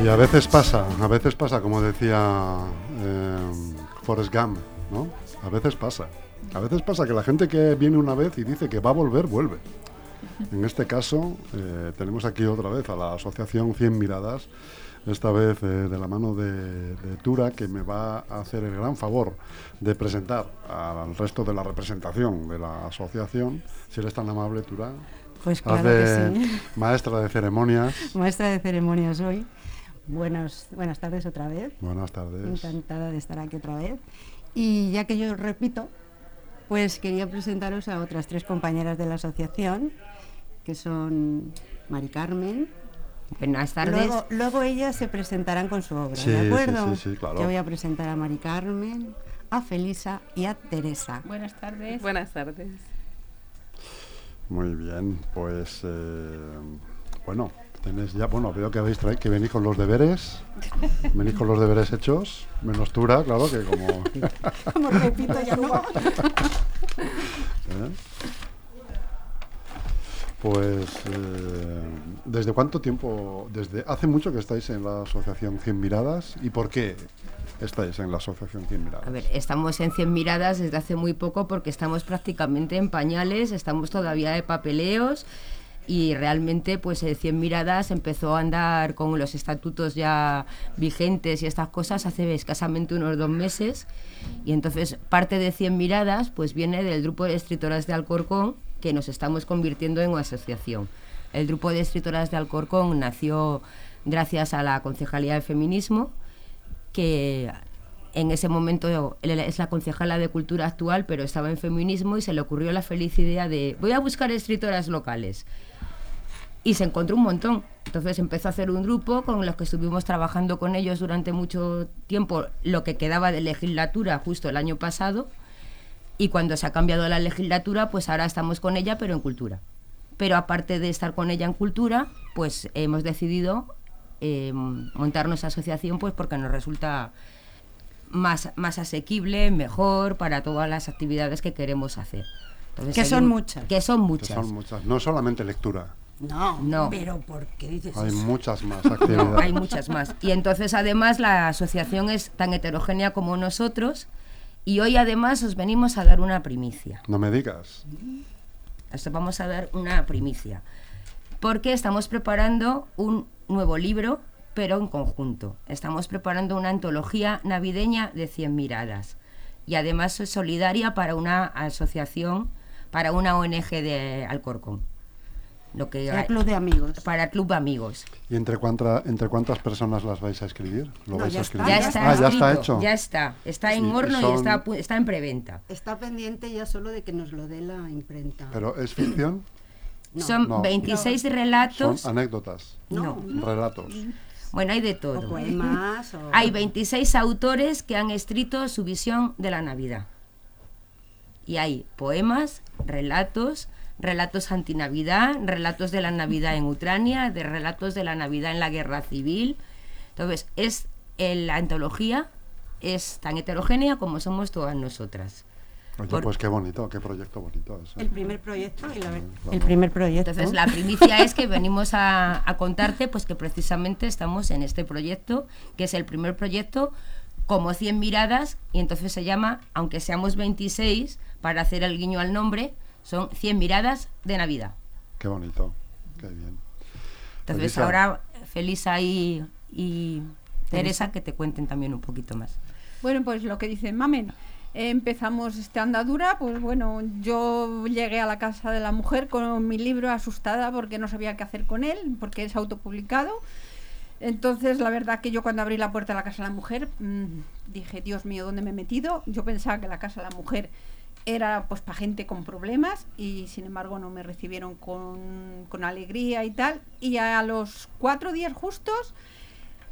Y a veces pasa, a veces pasa, como decía eh, Forrest Gump, ¿no? A veces pasa. A veces pasa que la gente que viene una vez y dice que va a volver, vuelve. En este caso, eh, tenemos aquí otra vez a la Asociación 100 Miradas, esta vez eh, de la mano de, de Tura, que me va a hacer el gran favor de presentar al resto de la representación de la asociación. Si eres tan amable, Tura. Pues claro que sí. maestra de ceremonias. Maestra de ceremonias hoy. Buenos, buenas tardes otra vez. Buenas tardes. Encantada de estar aquí otra vez. Y ya que yo repito, pues quería presentaros a otras tres compañeras de la asociación, que son Mari Carmen. Buenas tardes. Luego, luego ellas se presentarán con su obra, Sí, ¿de sí, acuerdo? sí, sí, claro. Yo voy a presentar a Mari Carmen, a Felisa y a Teresa. Buenas tardes. Buenas tardes. Muy bien, pues eh, bueno, tenéis ya, bueno, veo que habéis traído, que venís con los deberes, venís con los deberes hechos, menos Tura, claro, que como... Como repito, ya no. ¿eh? Pues, eh, ¿desde cuánto tiempo? Desde hace mucho que estáis en la asociación 100 Miradas y por qué estáis en la asociación 100 Miradas. A ver, estamos en 100 miradas desde hace muy poco porque estamos prácticamente en pañales, estamos todavía de papeleos y realmente pues eh, 100 miradas empezó a andar con los estatutos ya vigentes y estas cosas hace escasamente unos dos meses y entonces parte de 100 miradas pues viene del grupo de escritoras de Alcorcón que nos estamos convirtiendo en una asociación. El grupo de escritoras de Alcorcón nació gracias a la Concejalía de Feminismo que en ese momento es la concejala de cultura actual, pero estaba en feminismo y se le ocurrió la feliz idea de voy a buscar escritoras locales. Y se encontró un montón. Entonces empezó a hacer un grupo con los que estuvimos trabajando con ellos durante mucho tiempo, lo que quedaba de legislatura justo el año pasado. Y cuando se ha cambiado la legislatura, pues ahora estamos con ella, pero en cultura. Pero aparte de estar con ella en cultura, pues hemos decidido eh, montar nuestra asociación pues porque nos resulta más, más asequible, mejor para todas las actividades que queremos hacer. Entonces, Que son muchas. Que son Que muchas. son muchas, no solamente lectura, No, No. pero ¿por qué dices hay eso? muchas más No, actividades. hay muchas más. Y entonces además la asociación es tan heterogénea como nosotros y hoy además os venimos a dar una primicia. No me digas. Os vamos a dar una primicia. Porque estamos preparando un nuevo libro, pero en conjunto. Estamos preparando una antología navideña de 100 miradas. Y además es solidaria para una asociación, para una ONG de Alcorcón. Lo que El club de amigos. para Club Amigos. ¿Y entre, cuánta- entre cuántas personas las vais a escribir? ¿Lo No, vais ya a está. escribir? Ya ya está, ah, ya está hecho. Ya está. Está en Y- y horno y son- está, a pu- está en preventa. Está pendiente ya solo de que nos lo dé la imprenta. ¿Pero es ficción? No. Son No. 26 Son relatos. anécdotas, No. relatos. Bueno, hay de o todo. poemas. o- Hay 26 autores que han escrito su visión de la Navidad. Y hay poemas, relatos, relatos antinavidad, relatos de la Navidad en Ucrania, de relatos de la Navidad en la Guerra Civil. Entonces, es el- la antología es tan heterogénea como somos todas nosotras. Oye, Por- pues qué bonito, qué proyecto bonito es. ¿eh? El primer proyecto y la Claro. el primer proyecto. Entonces, la primicia es que venimos a, a contarte pues que precisamente estamos en este proyecto, que es el primer proyecto como 100 miradas, y entonces se llama, aunque seamos 26, para hacer el guiño al nombre, son 100 miradas de Navidad. Qué bonito, qué bien. Entonces, Felisa. ahora Felisa y, y Teresa que te cuenten también un poquito más. Bueno, pues lo que dice Mamen. empezamos esta andadura, pues bueno, yo llegué a la casa de la mujer con mi libro asustada porque no sabía qué hacer con él, porque es autopublicado. Entonces, la verdad que yo cuando abrí la puerta de la casa de la mujer mm, dije, Dios mío, ¿dónde me he metido? Yo pensaba que la casa de la mujer era pues para gente con problemas y sin embargo no me recibieron con, con alegría y tal. Y a los cuatro días justos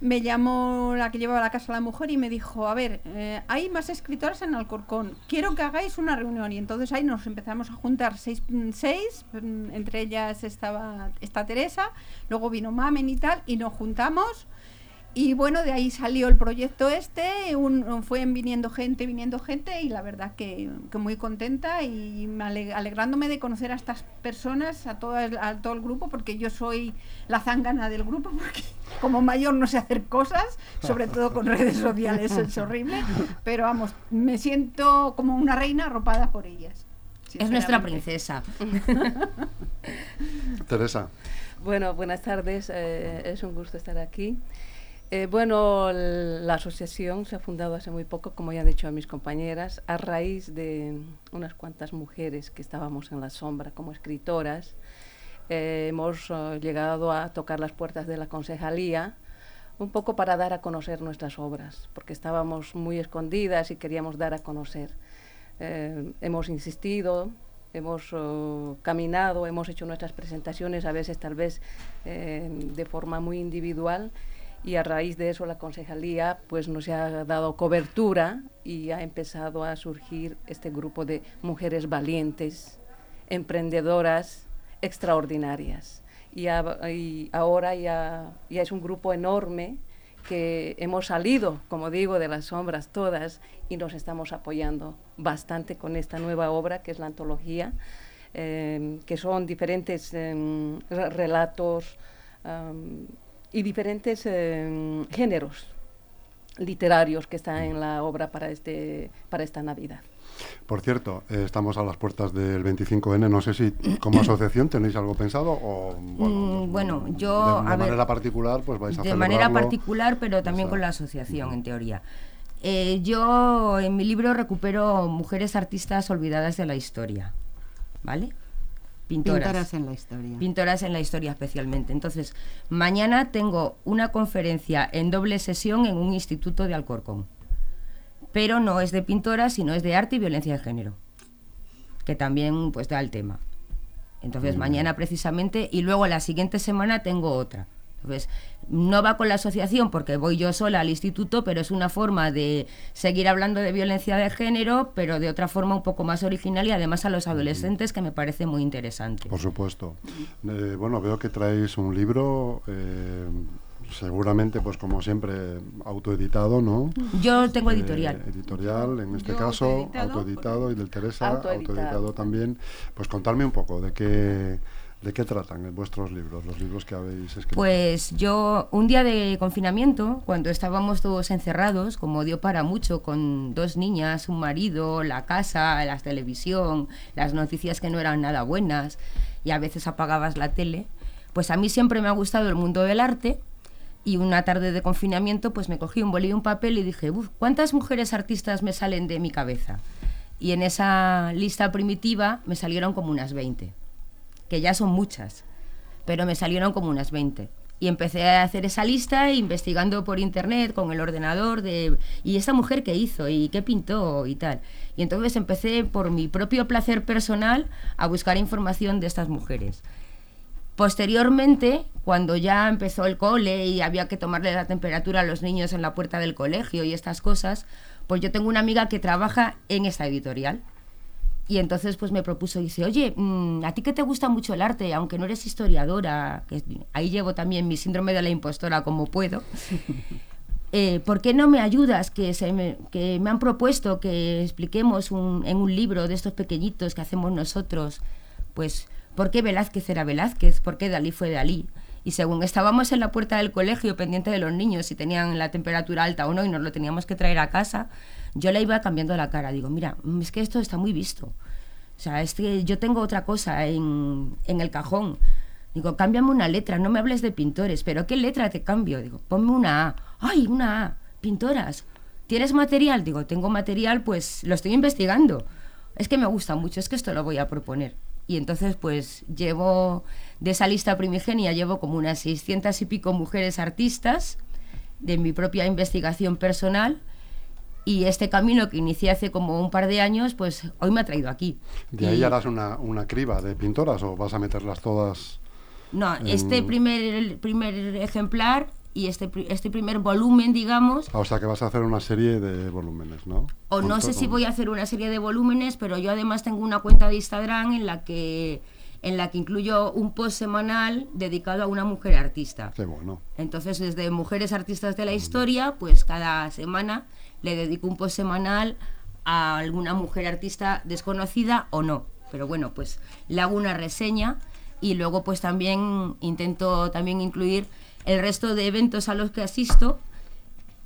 me llamó la que llevaba la casa la mujer y me dijo, a ver, eh, hay más escritoras en Alcorcón, quiero que hagáis una reunión. Y entonces ahí nos empezamos a juntar seis, seis mm, entre ellas estaba esta Teresa, luego vino Mamen y tal, y nos juntamos. Y bueno, de ahí salió el proyecto este, un, fue viniendo gente, viniendo gente, y la verdad que, que muy contenta y me ale- alegrándome de conocer a estas personas, a todo, el, a todo el grupo, porque yo soy la zángana del grupo, porque como mayor no sé hacer cosas, sobre todo con redes sociales, es horrible, pero vamos, me siento como una reina arropada por ellas. Es nuestra princesa. Teresa, Bueno, buenas tardes. eh, es un gusto estar aquí. Eh, bueno, la asociación se ha fundado hace muy poco, como ya han dicho mis compañeras, a raíz de unas cuantas mujeres que estábamos en la sombra como escritoras. Eh, hemos eh, llegado a tocar las puertas de la concejalía un poco para dar a conocer nuestras obras, porque estábamos muy escondidas y queríamos dar a conocer. Hemos insistido, hemos eh, caminado, hemos hecho nuestras presentaciones, a veces tal vez de forma muy individual, y a raíz de eso la concejalía pues nos ha dado cobertura y ha empezado a surgir este grupo de mujeres valientes, emprendedoras, extraordinarias. Y, a- y ahora ya, ya es un grupo enorme que hemos salido, como digo, de las sombras todas y nos estamos apoyando bastante con esta nueva obra que es la antología, eh, que son diferentes re- relatos am, y diferentes em, géneros literarios que están en la obra para, este, para esta Navidad. por cierto, eh, estamos a las puertas del 25N. No sé si como asociación tenéis algo pensado o bueno, Mm, bueno, yo, de, de a ver, manera particular pues vais a de manera particular, pero también con la asociación, en teoría. Eh, yo en mi libro recupero mujeres artistas olvidadas de la historia, ¿vale? Pintoras. Pintoras en la historia. Pintoras en la historia especialmente. Entonces, mañana tengo una conferencia en doble sesión en un instituto de Alcorcón. Pero no es de pintoras, sino es de arte y violencia de género, que también pues da el tema. Entonces, mañana precisamente, y luego la siguiente semana tengo otra. No va con la asociación porque voy yo sola al instituto, pero es una forma de seguir hablando de violencia de género, pero de otra forma un poco más original y además a los adolescentes que me parece muy interesante. Por supuesto. Eh, bueno, veo que traéis un libro, eh, seguramente, pues como siempre, autoeditado, ¿no? Yo tengo Eh, editorial. editorial, en este Yo caso, autoeditado, autoeditado, y del Teresa, Autoeditado. autoeditado, también. Pues contadme un poco de qué, de qué tratan eh, vuestros libros, los libros que habéis escrito. Pues yo, un día de confinamiento, cuando estábamos todos encerrados, como dio para mucho, con dos niñas, un marido, la casa, la televisión, las noticias que no eran nada buenas, y a veces apagabas la tele, pues a mí siempre me ha gustado el mundo del arte. Y una tarde de confinamiento, pues me cogí un bolillo y un papel y dije, "Uf, ¿cuántas mujeres artistas me salen de mi cabeza? Y en esa lista primitiva me salieron como unas 20, que ya son muchas pero me salieron como unas 20. Y empecé a hacer esa lista investigando por internet con el ordenador de y esta mujer qué hizo y qué pintó y tal. Y entonces empecé por mi propio placer personal a buscar información de estas mujeres. Posteriormente, cuando ya empezó el cole y había que tomarle la temperatura a los niños en la puerta del colegio y estas cosas, pues yo tengo una amiga que trabaja en esta editorial. Y entonces pues me propuso, dice, oye, mm, a ti que te gusta mucho el arte, aunque no eres historiadora, que ahí llevo también mi síndrome de la impostora como puedo, eh, ¿por qué no me ayudas? Que, se me, que me han propuesto que expliquemos un- en un libro de estos pequeñitos que hacemos nosotros, pues, ¿por qué Velázquez era Velázquez? ¿Por qué Dalí fue Dalí? Y según estábamos en la puerta del colegio pendiente de los niños si tenían la temperatura alta o no y nos lo teníamos que traer a casa, yo le iba cambiando la cara. Digo, mira, mm, es que esto está muy visto. O sea, es que yo tengo otra cosa en, en el cajón. Digo, cámbiame una letra, no me hables de pintores, pero ¿qué letra te cambio? Digo, ponme una A. ¡Ay, una A! Pintoras. ¿Tienes material? Digo, tengo material, pues lo estoy investigando. Es que me gusta mucho, es que esto lo voy a proponer. Y entonces, pues llevo de esa lista primigenia, llevo como unas 600 y pico mujeres artistas de mi propia investigación personal. Y este camino que inicié hace como un par de años, pues hoy me ha traído aquí. ¿De ahí Y- harás una, una criba de pintoras o vas a meterlas todas? No, este en- primer, el primer ejemplar y este, este primer volumen, digamos, Ah, O sea que vas a hacer una serie de volúmenes, ¿no? o no sé si voy a hacer una serie de volúmenes, pero yo además tengo una cuenta de Instagram en la que en la que incluyo un post semanal dedicado a una mujer artista. Qué bueno. Entonces, desde Mujeres Artistas de la Historia, pues cada semana le dedico un post semanal a alguna mujer artista desconocida o no. Pero bueno, pues le hago una reseña y luego pues también intento también incluir el resto de eventos a los que asisto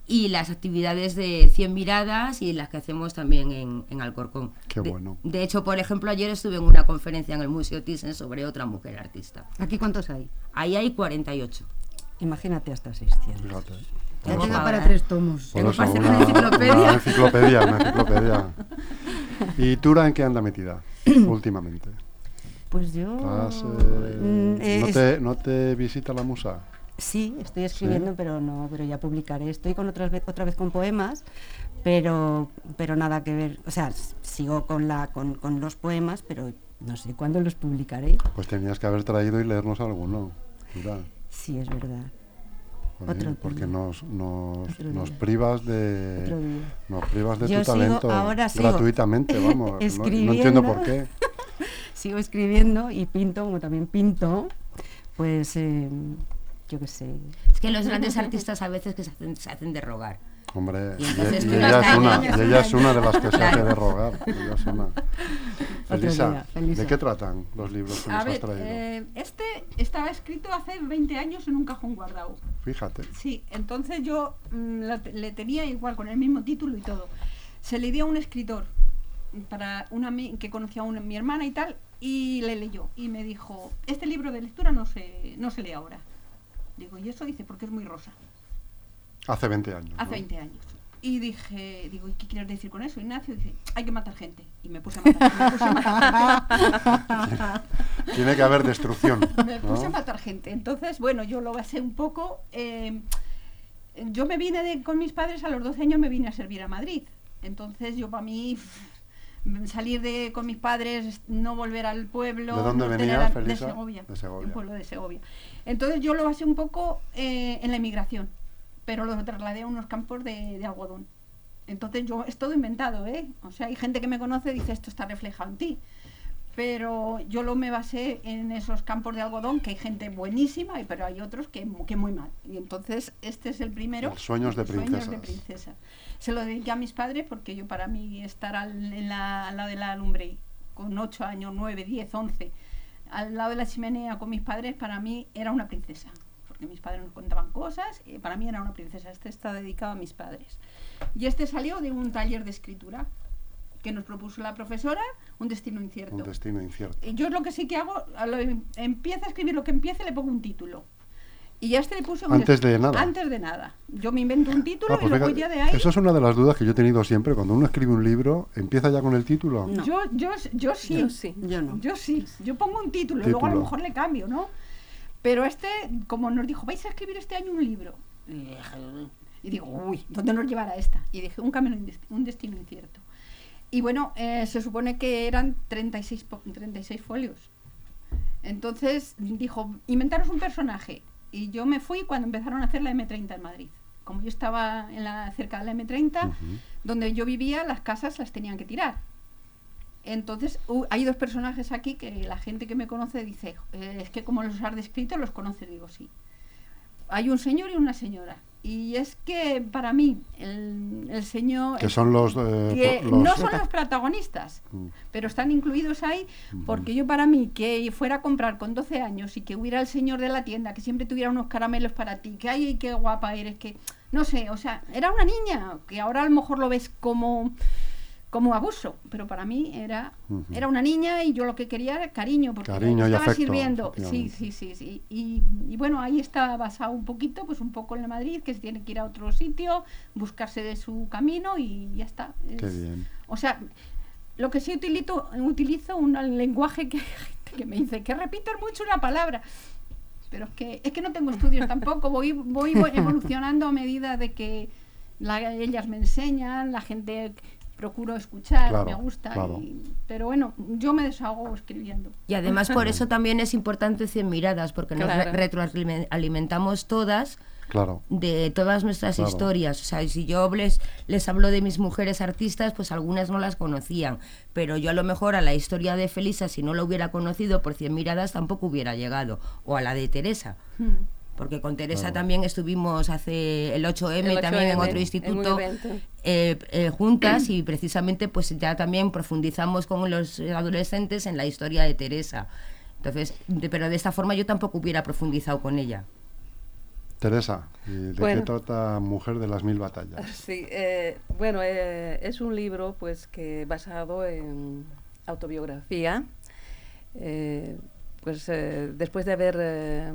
y las actividades de 100 miradas y las que hacemos también en, en Alcorcón. Qué De- bueno. De, hecho, por ejemplo, ayer estuve en una conferencia en el Museo Thyssen sobre otra mujer artista. ¿Aquí cuántos hay? Ahí hay 48. Imagínate hasta 600. Fíjate. Ya Tengo te da para tres tomos. Por eso, una, una enciclopedia. una enciclopedia, una enciclopedia. ¿Y Tura en qué anda metida últimamente? Pues yo... Estás, eh, mm, eh, ¿no, te, ¿No te visita la musa? Sí, estoy escribiendo, pero no, pero ya publicaré. Estoy con otras vez, otra vez con poemas, pero, pero nada que ver. O sea, sigo con la, con, con los poemas, pero no sé cuándo los publicaré. Pues tenías que haber traído y leernos alguno. Sí, es verdad. Otro porque nos, nos, Otro nos privas de nos privas de Yo tu sigo- talento ahora sigo gratuitamente, vamos. No- entiendo por qué. Sigo escribiendo y pinto, como también pinto, pues eh, yo qué sé. Es que los grandes artistas a veces que se hacen, se hacen de rogar. Hombre, Y ella, es una, y ella es una de las que se hace de rogar. ella es una. Felisa. ¿de qué tratan los libros que nos A has traído? eh, este estaba escrito hace 20 años en un cajón guardado. Fíjate. Sí, entonces yo mm, le tenía igual con el mismo título y todo. Se le dio a un escritor para una que conocía a una, mi hermana y tal y le leyó y me dijo este libro de lectura no se no se lee ahora. Digo y eso dice porque es muy rosa. Hace 20 años. Hace ¿no? 20 años. Y dije, digo, ¿y qué quieres decir con eso, Ignacio? Dice, hay que matar gente. Y me puse a matar, me puse a matar gente. Tiene que haber destrucción. Me ¿no? puse a matar gente. Entonces, bueno, yo lo basé un poco. eh, yo me vine de- con mis padres a los 12 años, me vine a servir a Madrid. Entonces, yo para mí, salir de con mis padres, no volver al pueblo. ¿De dónde no venías, tener a- Felisa? De Segovia. De Segovia. Un pueblo de Segovia. Entonces, yo lo basé un poco eh, en la inmigración, pero lo trasladé a unos campos de, de algodón. Entonces, yo es todo inventado, ¿eh? O sea, hay gente que me conoce y dice, esto está reflejado en ti pero yo lo me basé en esos campos de algodón, que hay gente buenísima, y- pero hay otros que, que muy mal. Y entonces este es el primero. Los sueños de Sueños de princesa. Se lo dediqué a mis padres porque yo para mí estar al, en la- al lado de la lumbre con 8 años, 9, 10, 11, al lado de la chimenea con mis padres, para mí era una princesa. Porque mis padres nos contaban cosas y para mí era una princesa. Este está dedicado a mis padres. Y este salió de un taller de escritura que nos propuso la profesora, Un destino incierto. Un destino incierto. Y Yo lo que sí que hago, a lo, empiezo a escribir lo que empiece, le pongo un título. Y ya este le puse un Antes de nada. Antes de nada. Yo me invento un título Ah, pues y luego ya de ahí. Eso es una de las dudas que yo he tenido siempre. Cuando uno escribe un libro, ¿empieza ya con el título? No. Yo, yo, yo sí. Yo sí. Yo no. Yo sí. Yo pongo un título, y luego a lo Título. mejor le cambio, ¿no? Pero este, como nos dijo, vais a escribir este año un libro. Y digo, uy, ¿dónde nos llevará esta? Y dije, un camino, un destino incierto. Y bueno, eh, se supone que eran 36, po- 36 folios. Entonces dijo, inventaros un personaje. Y yo me fui cuando empezaron a hacer la M30 en Madrid. Como yo estaba en la, cerca de la M30, Ujú. donde yo vivía, las casas las tenían que tirar. Entonces, hu- hay dos personajes aquí que la gente que me conoce dice, "Eh, es que como los has descrito, los conoces. Digo, sí. Hay un señor y una señora. Y es que para mí, el, el señor... Que son los... eh, que los- no son los protagonistas, Mm. pero están incluidos ahí porque yo para mí que fuera a comprar con 12 años y que hubiera el señor de la tienda, que siempre tuviera unos caramelos para ti, que ay, qué guapa eres, que no sé, o sea, era una niña, que ahora a lo mejor lo ves como como abuso, pero para mí era era una niña y yo lo que quería era cariño, porque Cariño y estaba afecto, sirviendo. Sí, sí, sí, sí. Y, y bueno, ahí está basado un poquito, pues un poco en la Madrid, que se tiene que ir a otro sitio, buscarse de su camino y ya está. Qué bien. o sea, lo que sí utilizo, utilizo un lenguaje que, hay gente que me dice que repites mucho una palabra. Pero es que, es que no tengo estudios tampoco, voy, voy voy evolucionando a medida de que la- ellas me enseñan, la gente procuro escuchar, Claro, me gusta. claro. y- pero bueno, yo me desahogo escribiendo. Y además por eso también es importante 100 miradas, porque nos re- retroalimentamos todas Claro. de todas nuestras Claro. historias. O sea, si yo les, les hablo de mis mujeres artistas, pues algunas no las conocían. Pero yo a lo mejor a la historia de Felisa, si no la hubiera conocido por 100 miradas, tampoco hubiera llegado. O a la de Teresa. Hmm. Porque con Teresa Claro. también estuvimos hace el 8M, El también en 8M, otro instituto eh, eh, juntas y precisamente pues ya también profundizamos con los adolescentes en la historia de Teresa. Entonces, de- pero de esta forma yo tampoco hubiera profundizado con ella. Teresa, ¿y ¿de qué trata Mujer de las Mil Batallas? Sí, eh, bueno, eh, es un libro pues que basado en autobiografía. Eh, pues eh, después de haber eh,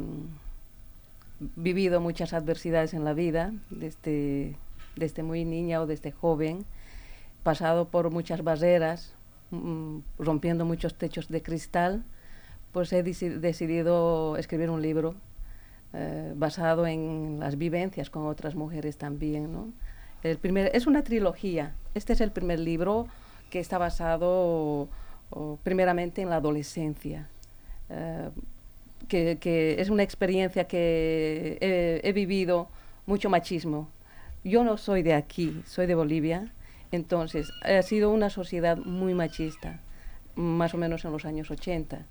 vivido muchas adversidades en la vida, desde, desde muy niña o desde joven, pasado por muchas barreras, mm, rompiendo muchos techos de cristal, pues he deci- decidido escribir un libro eh, basado en las vivencias con otras mujeres también, ¿no? El primer, es una trilogía. Este es el primer libro que está basado o, primeramente en la adolescencia, eh, que, es una experiencia que he, he vivido mucho machismo. Yo no soy de aquí, soy de Bolivia, entonces ha sido una sociedad muy machista, más o menos en los años 80.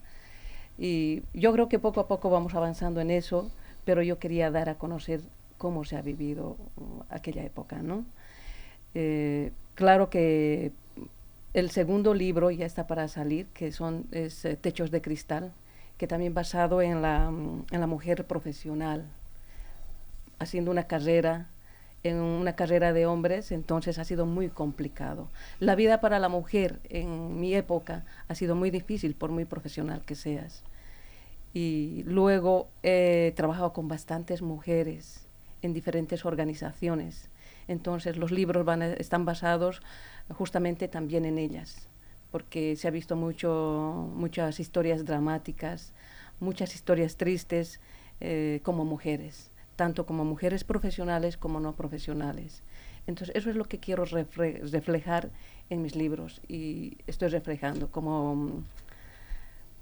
Y yo creo que poco a poco vamos avanzando en eso, pero yo quería dar a conocer cómo se ha vivido uh, aquella época, ¿no? Eh, claro que el segundo libro ya está para salir, que son es, eh, Techos de Cristal, que también basado en la, mm, en la mujer profesional, haciendo una carrera, en una carrera de hombres, entonces ha sido muy complicado. La vida para la mujer en mi época ha sido muy difícil, por muy profesional que seas. Y luego he trabajado con bastantes mujeres en diferentes organizaciones. Entonces los libros van están basados justamente también en ellas, porque se ha visto mucho, muchas historias dramáticas, muchas historias tristes eh, como mujeres, tanto como mujeres profesionales como no profesionales. Entonces eso es lo que quiero reflejar en mis libros y estoy reflejando como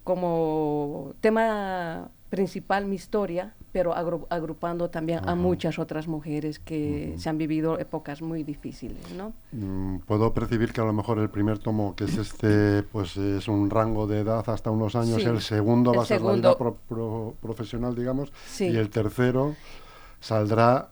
como tema principal mi historia, pero agru- agrupando también a muchas otras mujeres que se han vivido épocas muy difíciles, ¿no? Mm, Puedo percibir que a lo mejor el primer tomo, que es este, pues es un rango de edad hasta unos años, Sí, el segundo el va a ser la vida pro- pro- profesional, digamos, Sí. y el tercero saldrá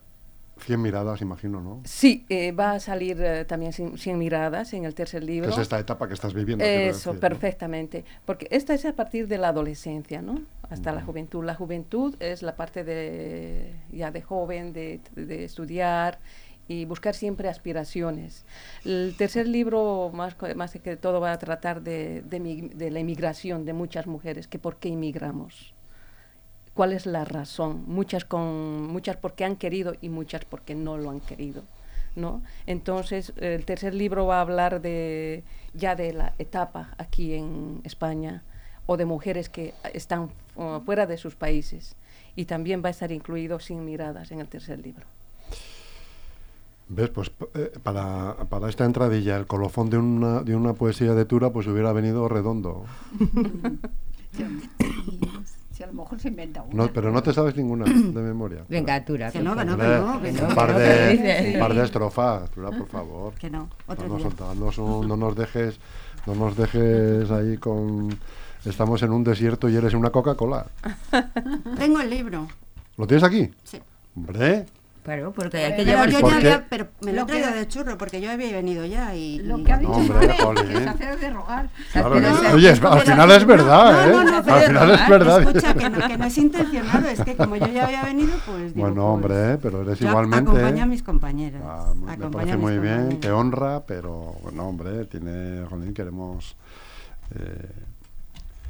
100 miradas, imagino, ¿no? Sí, eh, va a salir eh, también sin, Cien miradas en el tercer Que libro. es esta etapa que estás viviendo. Eso, decir, ¿no? perfectamente. Porque esta es a partir de la adolescencia, ¿no? Hasta la Ujú. juventud. La juventud es la parte de ya de joven, de, de estudiar y buscar siempre aspiraciones. El tercer libro, más, más que todo, va a tratar de, de, mi- de la inmigración de muchas mujeres, que por qué inmigramos. ¿Cuál es la razón? Muchas, con, muchas porque han querido y muchas porque no lo han querido. ¿no? Entonces, el tercer libro va a hablar de, ya de la etapa aquí en España o de mujeres que están uh, fuera de sus países. Y también va a estar incluido Sin Miradas en el tercer libro. ¿Ves? Pues eh, para, para esta entradilla, el colofón de una, de una poesía de Tura, pues hubiera venido redondo. Si a lo mejor se inventa una. No, pero no te sabes ninguna de memoria. Venga, Tura. Que no, que no, que no, que no, no. un par de, un par de estrofas, Tura, por favor. Que no, otro No nos, día. danos un- no nos dejes, no nos dejes ahí con. Estamos en un desierto y eres una Coca-Cola. Tengo el libro. ¿Lo tienes aquí? Sí. Hombre, Claro, porque hay que Pero llevar... Yo ¿Por ya había, pero me lo he traído de churro porque yo había venido ya y... Lo que ha dicho Hombre, jolín. que es hacer de rogar. claro, que- esa- oye, es- al final es verdad, no, ¿eh? no, no, al pero- final es verdad. Escucha, que no, que no es intencionado, es que como yo ya había venido, pues digo, Bueno, pues, hombre, ¿eh? pero eres yo igualmente. Acompaño a mis compañeras. Ah, me acompaño parece muy bien, te honra, pero bueno, hombre, tiene, jolín, queremos eh,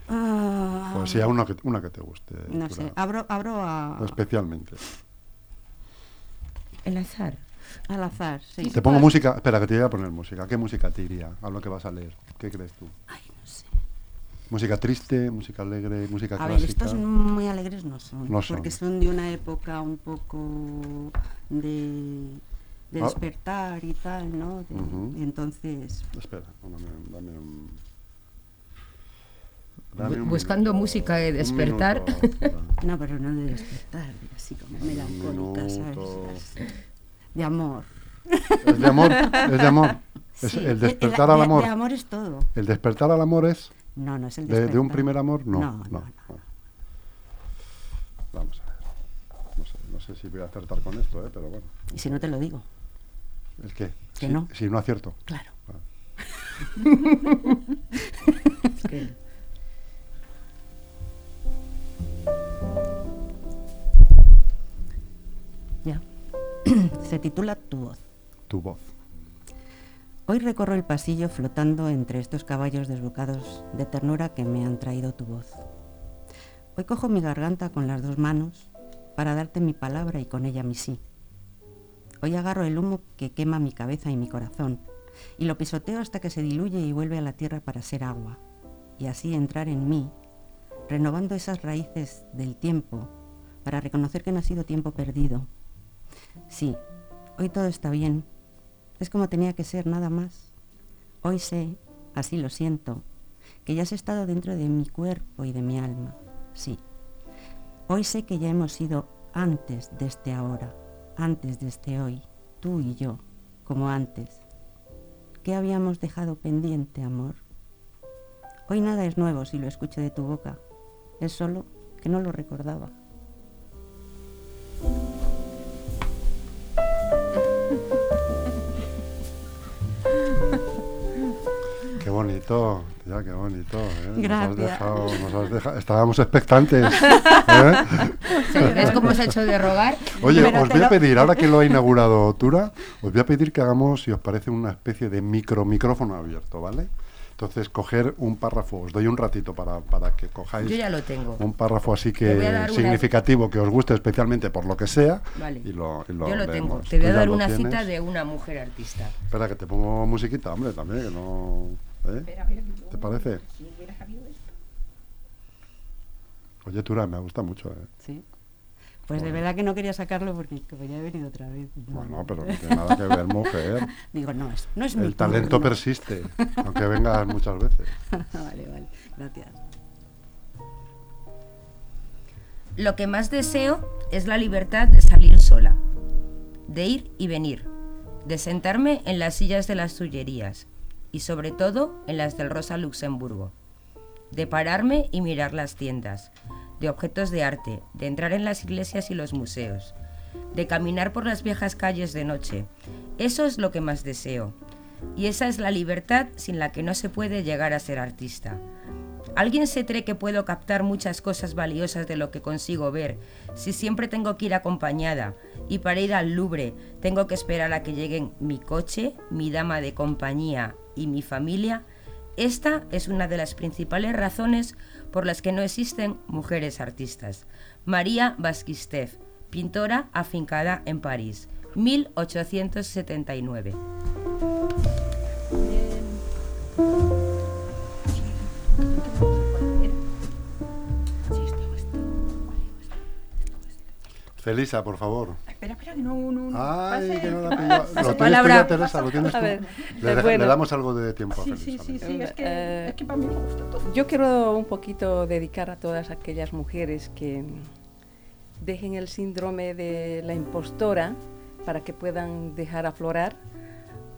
Ah, poesía, una que, una que te guste. No sé, abro, abro a, Especialmente. El azar. al azar, sí. Te pongo música, espera, que te voy a poner música. ¿Qué música te iría a lo que vas a leer? ¿Qué crees tú? Ay, no sé. ¿Música triste, música alegre, música A ver, estos muy alegres no son, No son. porque son de una época un poco de, de Ah. despertar y tal, ¿no? De- Ujú. Entonces, Espera, dame, dame un... Bu- buscando minuto, música de despertar. minuto, no, pero no de despertar, de así como melancólica. ¿sabes? De amor. Es de amor, es de amor. Es Sí, el de- despertar de- al amor. De amor es todo. El despertar al amor es No, no es el de, despertar. de un primer amor, no. No, no, no, no. Vamos a ver. No sé, no sé si voy a acertar con esto, ¿eh? pero bueno. Y si no te lo digo, ¿El qué? Que si, no. si no acierto. claro. Es que- Se titula Tu voz. Tu voz. Hoy recorro el pasillo flotando entre estos caballos desbocados de ternura que me han traído tu voz. Hoy cojo mi garganta con las dos manos para darte mi palabra y con ella mi sí. Hoy agarro el humo que quema mi cabeza y mi corazón y lo pisoteo hasta que se diluye y vuelve a la tierra para ser agua y así entrar en mí, renovando esas raíces del tiempo para reconocer que no ha sido tiempo perdido. Sí, hoy todo está bien, es como tenía que ser, nada más. Hoy sé, así lo siento, que ya has estado dentro de mi cuerpo y de mi alma, sí. Hoy sé que ya hemos sido antes de este ahora, antes de este hoy, tú y yo, como antes. ¿Qué habíamos dejado pendiente, amor? Hoy nada es nuevo si lo escucho de tu boca, es solo que no lo recordaba. Bonito, ya qué bonito. ¿eh? Nos has Gracias. dejado- nos has dejado- estábamos expectantes. ¿eh? ¿Ves cómo se ha hecho de rogar? Oye, Pero os voy a pedir, ahora que lo ha inaugurado Tura, os voy a pedir que hagamos, si os parece, una especie de micro micrófono abierto, ¿vale? Entonces, coger un párrafo, os doy un ratito para, para que cojáis Yo ya lo tengo. un párrafo así que una- significativo, que os guste especialmente por lo que sea, Vale. y lo, y lo Yo lo tengo. Te voy a dar una tienes. cita de una mujer artista. Espera, que te pongo musiquita, hombre, también, que no... ¿eh? ¿Te parece? Si hubiera sabido esto. Oye, Tura, me gusta mucho, ¿eh? Sí. Pues de verdad que no quería sacarlo porque ya he venido otra vez. no. Bueno, pero no tiene nada que ver, mujer. Digo, no, es, no es mi El talento turno. persiste, aunque vengas muchas veces. vale, vale, gracias. Lo que más deseo es la libertad de salir sola, de ir y venir, de sentarme en las sillas de las tullerías y sobre todo en las del Rosa Luxemburgo, de pararme y mirar las tiendas, de objetos de arte, de entrar en las iglesias y los museos, de caminar por las viejas calles de noche. Eso es lo que más deseo. Y esa es la libertad sin la que no se puede llegar a ser artista. ¿Alguien se cree que puedo captar muchas cosas valiosas de lo que consigo ver si siempre tengo que ir acompañada y para ir al Louvre tengo que esperar a que lleguen mi coche, mi dama de compañía y mi familia? Esta es una de las principales razones por las que no existen mujeres artistas. María Basquistev, pintora afincada en París, 1879. Felisa, por favor. Espera, espera, que no, no, no Ay, pase. que no la he pillado. Lo tienes tú palabra. Teresa, lo tienes tú. A ver, le, deja- bueno. le damos algo de tiempo a Sí, Felisa. sí, sí, sí, es que, Eh, es que para mí me gusta todo. Yo quiero un poquito dedicar a todas aquellas mujeres que dejen el síndrome de la impostora para que puedan dejar aflorar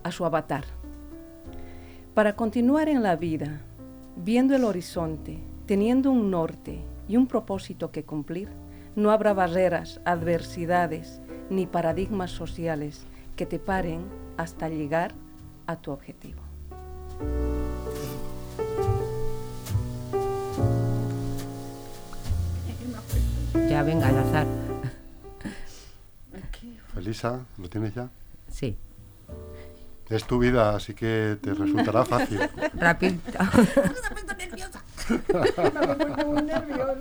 a su avatar. Para continuar en la vida, viendo el horizonte, teniendo un norte y un propósito que cumplir, no habrá barreras, adversidades ni paradigmas sociales que te paren hasta llegar a tu objetivo. Ya venga, al azar. Felisa, ¿lo tienes ya? Sí, Es tu vida, así que te resultará fácil. rápido. Me pongo muy nervioso.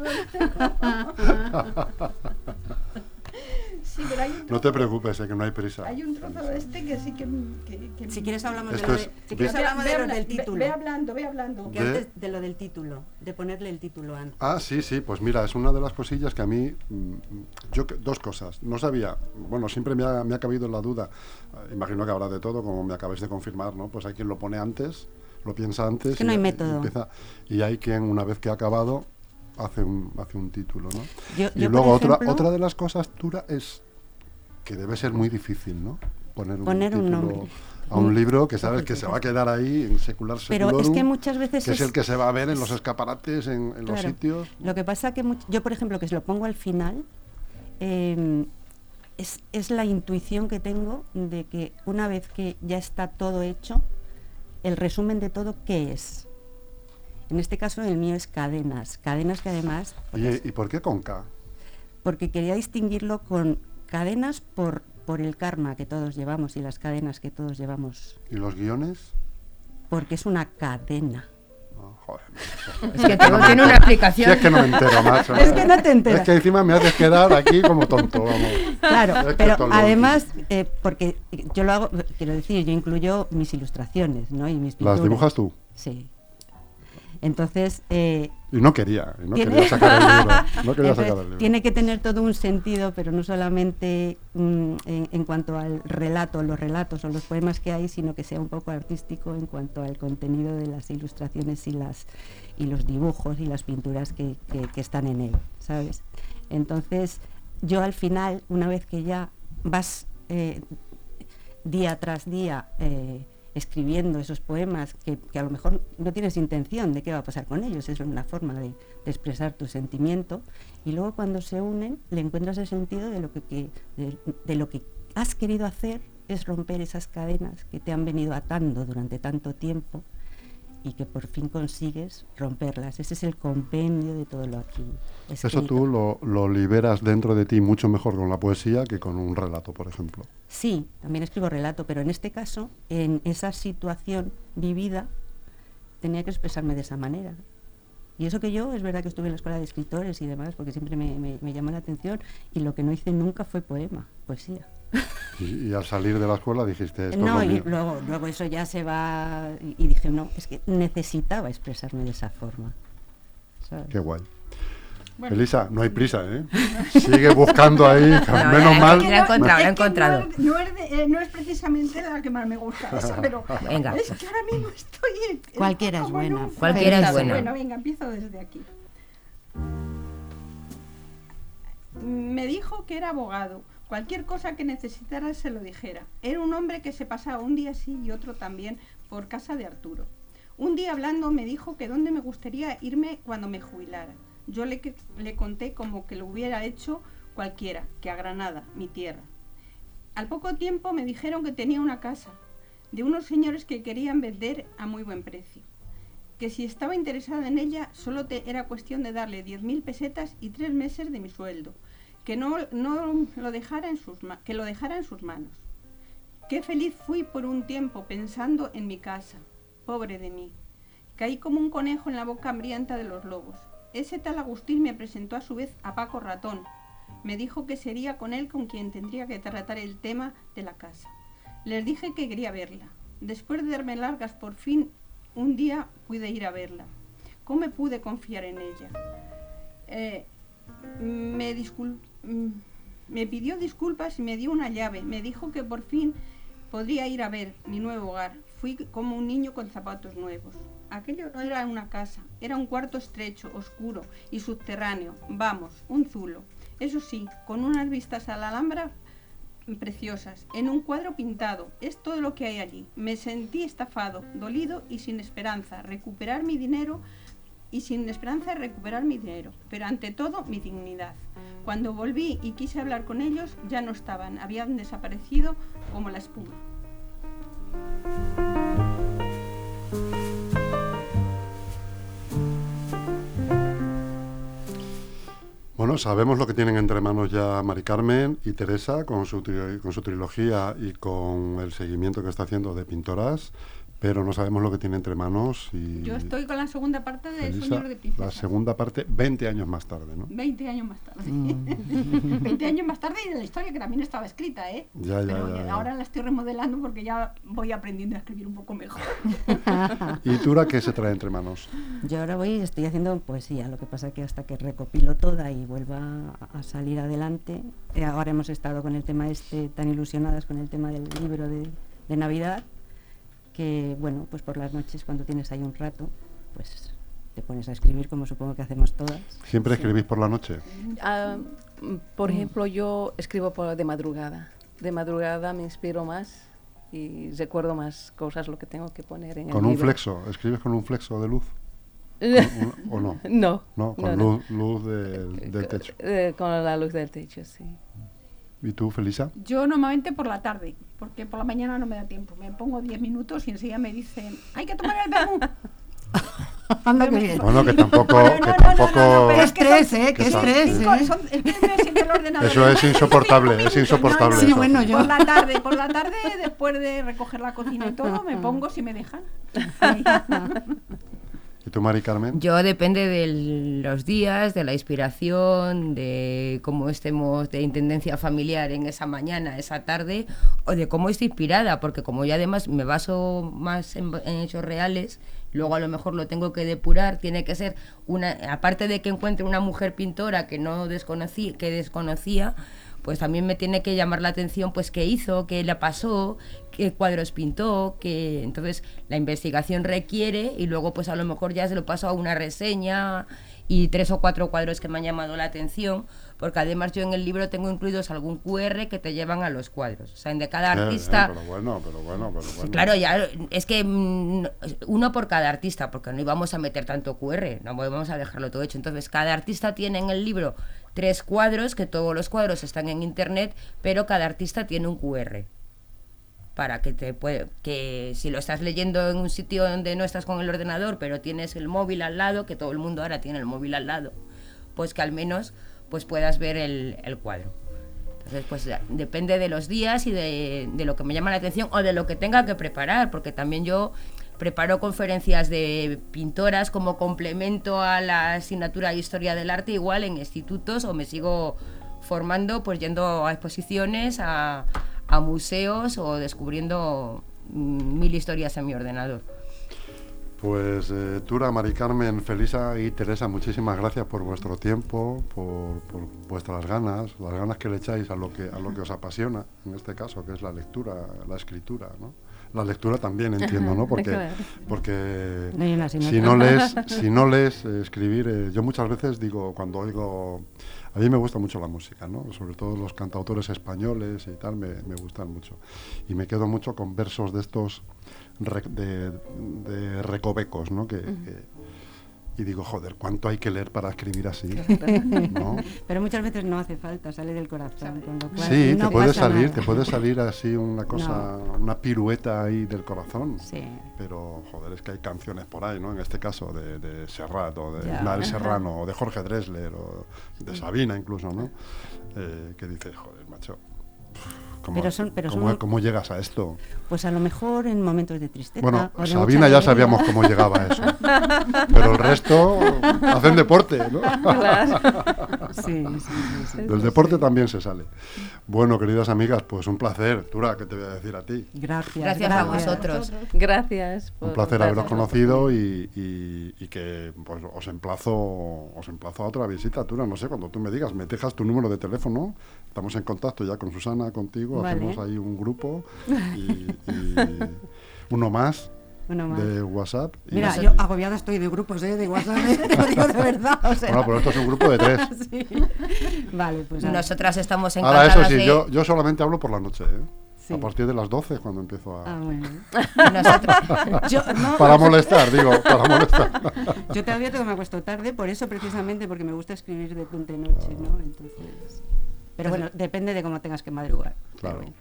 Sí, pero hay un, No te preocupes, eh, que no hay prisa. hay un trozo de este que sí que... que, que- Si quieres hablamos de lo, es- si quieres ve- hablamos Ve de lo del título. Ve hablando, ve hablando. Que Ve- antes de lo del título, de ponerle el título antes. Ah, sí, sí, pues mira, es una de las cosillas que a mí, mm, yo, que- dos cosas, no sabía, bueno, siempre me ha, me ha cabido la duda, eh, imagino que habrá de todo, como me acabáis de confirmar, ¿no? Pues hay quien lo pone antes, lo piensa antes. Es que no hay y- método. empieza- y hay quien, una vez que ha acabado, hace un, hace un título, ¿no? Yo- y yo, luego otra, ejemplo- otra de las cosas, Tura, es que debe ser muy difícil, ¿no? Poner un, Poner un nombre. a un libro que sabes que se va a quedar ahí en secular Pero es que muchas veces que es, es- el que se va a ver en los escaparates, en, en los sitios. Lo que pasa que yo, por ejemplo, que se lo pongo al final, eh, es, es la intuición que tengo de que una vez que ya está todo hecho, el resumen de todo, ¿qué es? En este caso el mío es cadenas, cadenas que además, Oye, ¿y por qué con K? porque quería distinguirlo con cadenas por por el karma que todos llevamos y las cadenas que todos llevamos, ¿Y los guiones? porque es una cadena. Joder. Es que todo tiene una Si explicación. es que no me entero, macho. Es que no te enteras. Es que encima me haces quedar aquí como tonto, vamos. Claro, Es que pero además, eh, porque yo lo hago, quiero decir, yo incluyo mis ilustraciones, ¿no? Y mis pinturas. ¿Las dibujas tú? Sí. Entonces, eh, Y no quería, y no Tiene- quería sacar el libro. No quería Entonces, sacar el libro. Tiene que tener todo un sentido, pero no solamente mm, en, en cuanto al relato, los relatos o los poemas que hay, sino que sea un poco artístico en cuanto al contenido de las ilustraciones y las y los dibujos y las pinturas que, que- que están en él, ¿sabes? Entonces, yo al final, una vez que ya vas eh, día tras día eh, escribiendo esos poemas que, a lo mejor no tienes intención de qué va a pasar con ellos, es una forma de, expresar tu sentimiento y luego cuando se unen le encuentras el sentido de lo que, de lo que has querido hacer es romper esas cadenas que te han venido atando durante tanto tiempo y que por fin consigues romperlas. Ese es el compendio de todo lo aquí. Eso tú lo, lo liberas dentro de ti mucho mejor con la poesía que con un relato, por ejemplo. Sí, también escribo relato, pero en este caso, en esa situación vivida, tenía que expresarme de esa manera. Y eso que yo, es verdad que estuve en la escuela de escritores y demás, porque siempre me, me- me llamó la atención, y lo que no hice nunca fue poema, poesía. Y, y al salir de la escuela dijiste esto no, es lo y mío. luego, luego eso ya se va, y, dije, no, es que necesitaba expresarme de esa forma. ¿sabes? Qué guay. Bueno. Elisa, no hay prisa, ¿eh? Sigue buscando ahí, No, menos mal. La he encontrado, la he Es que encontrado. No es, no es de- eh, no es precisamente la que más me gusta esa, pero Venga. es que ahora mismo estoy... en- Cualquiera es buena. un- Cualquiera es buena. Bueno, venga, empiezo desde aquí. Me dijo que era abogado. Cualquier cosa que necesitara se lo dijera. Era un hombre que se pasaba un día sí y otro también por casa de Arturo. Un día hablando me dijo que dónde me gustaría irme cuando me jubilara. Yo le, le conté como que lo hubiera hecho cualquiera, que a Granada, mi tierra. Al poco tiempo me dijeron que tenía una casa, de unos señores que querían vender a muy buen precio. Que si estaba interesada en ella, solo te era cuestión de darle 10.000 pesetas y tres meses de mi sueldo. Que no, no lo dejara en sus que lo dejara en sus manos. Qué feliz fui por un tiempo pensando en mi casa. Pobre de mí. Caí como un conejo en la boca hambrienta de los lobos. Ese tal Agustín me presentó a su vez a Paco Ratón. Me dijo que sería con él con quien tendría que tratar el tema de la casa. Les dije que quería verla. Después de darme largas, por fin, un día pude ir a verla. ¿Cómo me pude confiar en ella? Eh, me, discul- me pidió disculpas y me dio una llave. Me dijo que por fin podría ir a ver mi nuevo hogar. Fui como un niño con zapatos nuevos. Aquello no era una casa, era un cuarto estrecho, oscuro y subterráneo. Vamos, un zulo. Eso sí, con unas vistas a la Alhambra preciosas, en un cuadro pintado. Es todo lo que hay allí. Me sentí estafado, dolido y sin esperanza. Recuperar mi dinero y sin esperanza de recuperar mi dinero, pero ante todo mi dignidad. Cuando volví y quise hablar con ellos, ya no estaban, habían desaparecido como la espuma. Bueno, sabemos lo que tienen entre manos ya Mari Carmen y Teresa con su, trilogía y con el seguimiento que está haciendo de Pintoras, pero no sabemos lo que tiene entre manos y Yo estoy con la segunda parte de Elisa, Sueños de la Princesa. segunda parte 20 años más tarde, ¿no? 20 años más tarde. Mm. 20 años más tarde y de la historia que también estaba escrita, ¿eh? Ya, ya, Pero ya, ya. ahora la estoy remodelando porque ya voy aprendiendo a escribir un poco mejor. ¿Y Tura qué se trae entre manos? Yo ahora voy y estoy haciendo poesía, lo que pasa que hasta que recopilo toda y vuelva a, a salir adelante, eh, ahora hemos estado con el tema este, tan ilusionadas con el tema del libro de, de Navidad, que bueno, pues por las noches cuando tienes ahí un rato, pues te pones a escribir como supongo que hacemos todas. ¿Siempre escribís por la noche? Ah, por ejemplo, yo escribo por, de madrugada. De madrugada me inspiro más y recuerdo más cosas lo que tengo que poner en ¿Con el un libro. flexo? ¿Escribes con un flexo de luz? ¿O o no? No. No, con no. luz, luz del, del techo. Eh, con la luz del techo, sí. ¿Y tú, Felisa? Yo normalmente por la tarde, porque por la mañana no me da tiempo. Me pongo 10 minutos y enseguida me dicen, hay que tomar el vermú. Anda que bien. Bueno, que tampoco... No, no, que no, no, tampoco no, es que son- estrés, ¿eh? Qué estrés, Cinco- ¿eh? son- es que me siento el ordenador. Eso es insoportable, es insoportable. Sí, eso. bueno, yo- Por la tarde, por la tarde, después de recoger la cocina y todo, me pongo si me dejan. Ahí. ¿Y tú, Mari Carmen? Yo depende de los días, de la inspiración, de cómo estemos de intendencia familiar en esa mañana, esa tarde, o de cómo estoy inspirada, porque como yo además me baso más en, en hechos reales, luego a lo mejor lo tengo que depurar, tiene que ser una, aparte de que encuentre una mujer pintora que no desconocí, que desconocía, pues también me tiene que llamar la atención pues qué hizo, qué le pasó, qué cuadros pintó, que entonces la investigación requiere y luego pues a lo mejor ya se lo paso a una reseña y tres o cuatro cuadros que me han llamado la atención, porque además yo en el libro tengo incluidos algún QR que te llevan a los cuadros, o sea, en de cada Qué bien, artista pero bueno, pero bueno, pero bueno. Claro, ya es que mm, uno por cada artista, porque no íbamos a meter tanto QR, no vamos a dejarlo todo hecho. Entonces, cada artista tiene en el libro tres cuadros, que todos los cuadros están en internet, pero cada artista tiene un QR. Para que te puede, que si lo estás leyendo en un sitio donde no estás con el ordenador, pero tienes el móvil al lado, que todo el mundo ahora tiene el móvil al lado, pues que al menos pues puedas ver el, cuadro. Entonces, pues depende de los días y de, de lo que me llama la atención o de lo que tenga que preparar, porque también yo preparo conferencias de pintoras como complemento a la asignatura de Historia del Arte, igual en institutos, o me sigo formando, pues yendo a exposiciones, a, a museos o descubriendo mm, mil historias en mi ordenador. Pues eh, Tura, Mari Carmen, Felisa y Teresa, muchísimas gracias por vuestro tiempo, por, por vuestras ganas, las ganas que le echáis a lo que, a lo que os apasiona, en este caso, que es la lectura, la escritura, ¿no? La lectura también entiendo, ¿no? Porque, porque No si no lees, si no lees eh, escribir, eh, yo muchas veces digo, cuando oigo, a mí me gusta mucho la música, ¿no? Sobre todo los cantautores españoles y tal, me, me gustan mucho. Y me quedo mucho con versos de estos de, de recovecos, ¿no? Que, que- y digo, joder, ¿cuánto hay que leer para escribir así? ¿No? Pero muchas veces no hace falta, sale del corazón. con lo cual Sí, no te puede salir, nada. te puede salir así una cosa, una pirueta ahí del corazón. Sí. Pero, joder, es que hay canciones por ahí, ¿no? En este caso de, de Serrat o de. Ismael Serrano o de Jorge Dressler o de Sabina incluso, ¿no? Eh, que dices, joder, macho, ¿cómo, Pero son- pero cómo- son- cómo llegas a esto? Pues a lo mejor en momentos de tristeza. Bueno, o de Sabina ya sabíamos cómo llegaba a eso. Pero el resto hacen deporte, ¿no? Sí, sí, sí. Del deporte también se sale. Bueno, queridas amigas, pues un placer. Tura, ¿qué te voy a decir a ti? Gracias. Gracias a vosotros. Gracias. Un por placer darnos haberos conocido y, y- y que pues, os emplazo os emplazo a otra visita, Tura. No sé, cuando tú me digas, me dejas tu número de teléfono. Estamos en contacto ya con Susana, contigo. Vale. Hacemos ahí un grupo y, y uno más Más. de WhatsApp. y- Mira, y- yo agobiada estoy de grupos, ¿eh? De WhatsApp, ¿eh? te lo digo de verdad. O sea, Bueno, pero esto es un grupo de tres. sí. Vale, pues nada. Nosotras estamos Ahora, encantadas eso sí, de... yo, yo solamente hablo por la noche, ¿eh? Sí. A partir de las 12 es cuando empiezo a... Ah, bueno. nosotras- Yo, no, Para molestar, digo, para molestar. yo te advierto que me acuesto tarde, por eso precisamente, porque me gusta escribir de punta y noche, ¿no? Entonces... Pero bueno, depende de cómo tengas que madrugar. Pero Claro. bueno.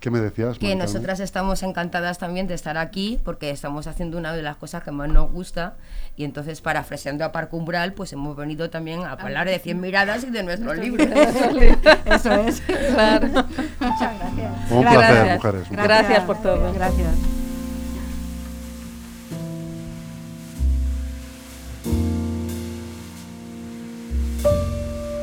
¿Qué me decías? que nosotras estamos encantadas también de estar aquí porque estamos haciendo una de las cosas que más nos gusta y entonces para Freseando a Parque Umbral pues hemos venido también a hablar de 100 miradas y de nuestros libros. Eso es. Claro. Muchas gracias. Un Gracias. placer, mujeres. un placer. Gracias por todo. Gracias.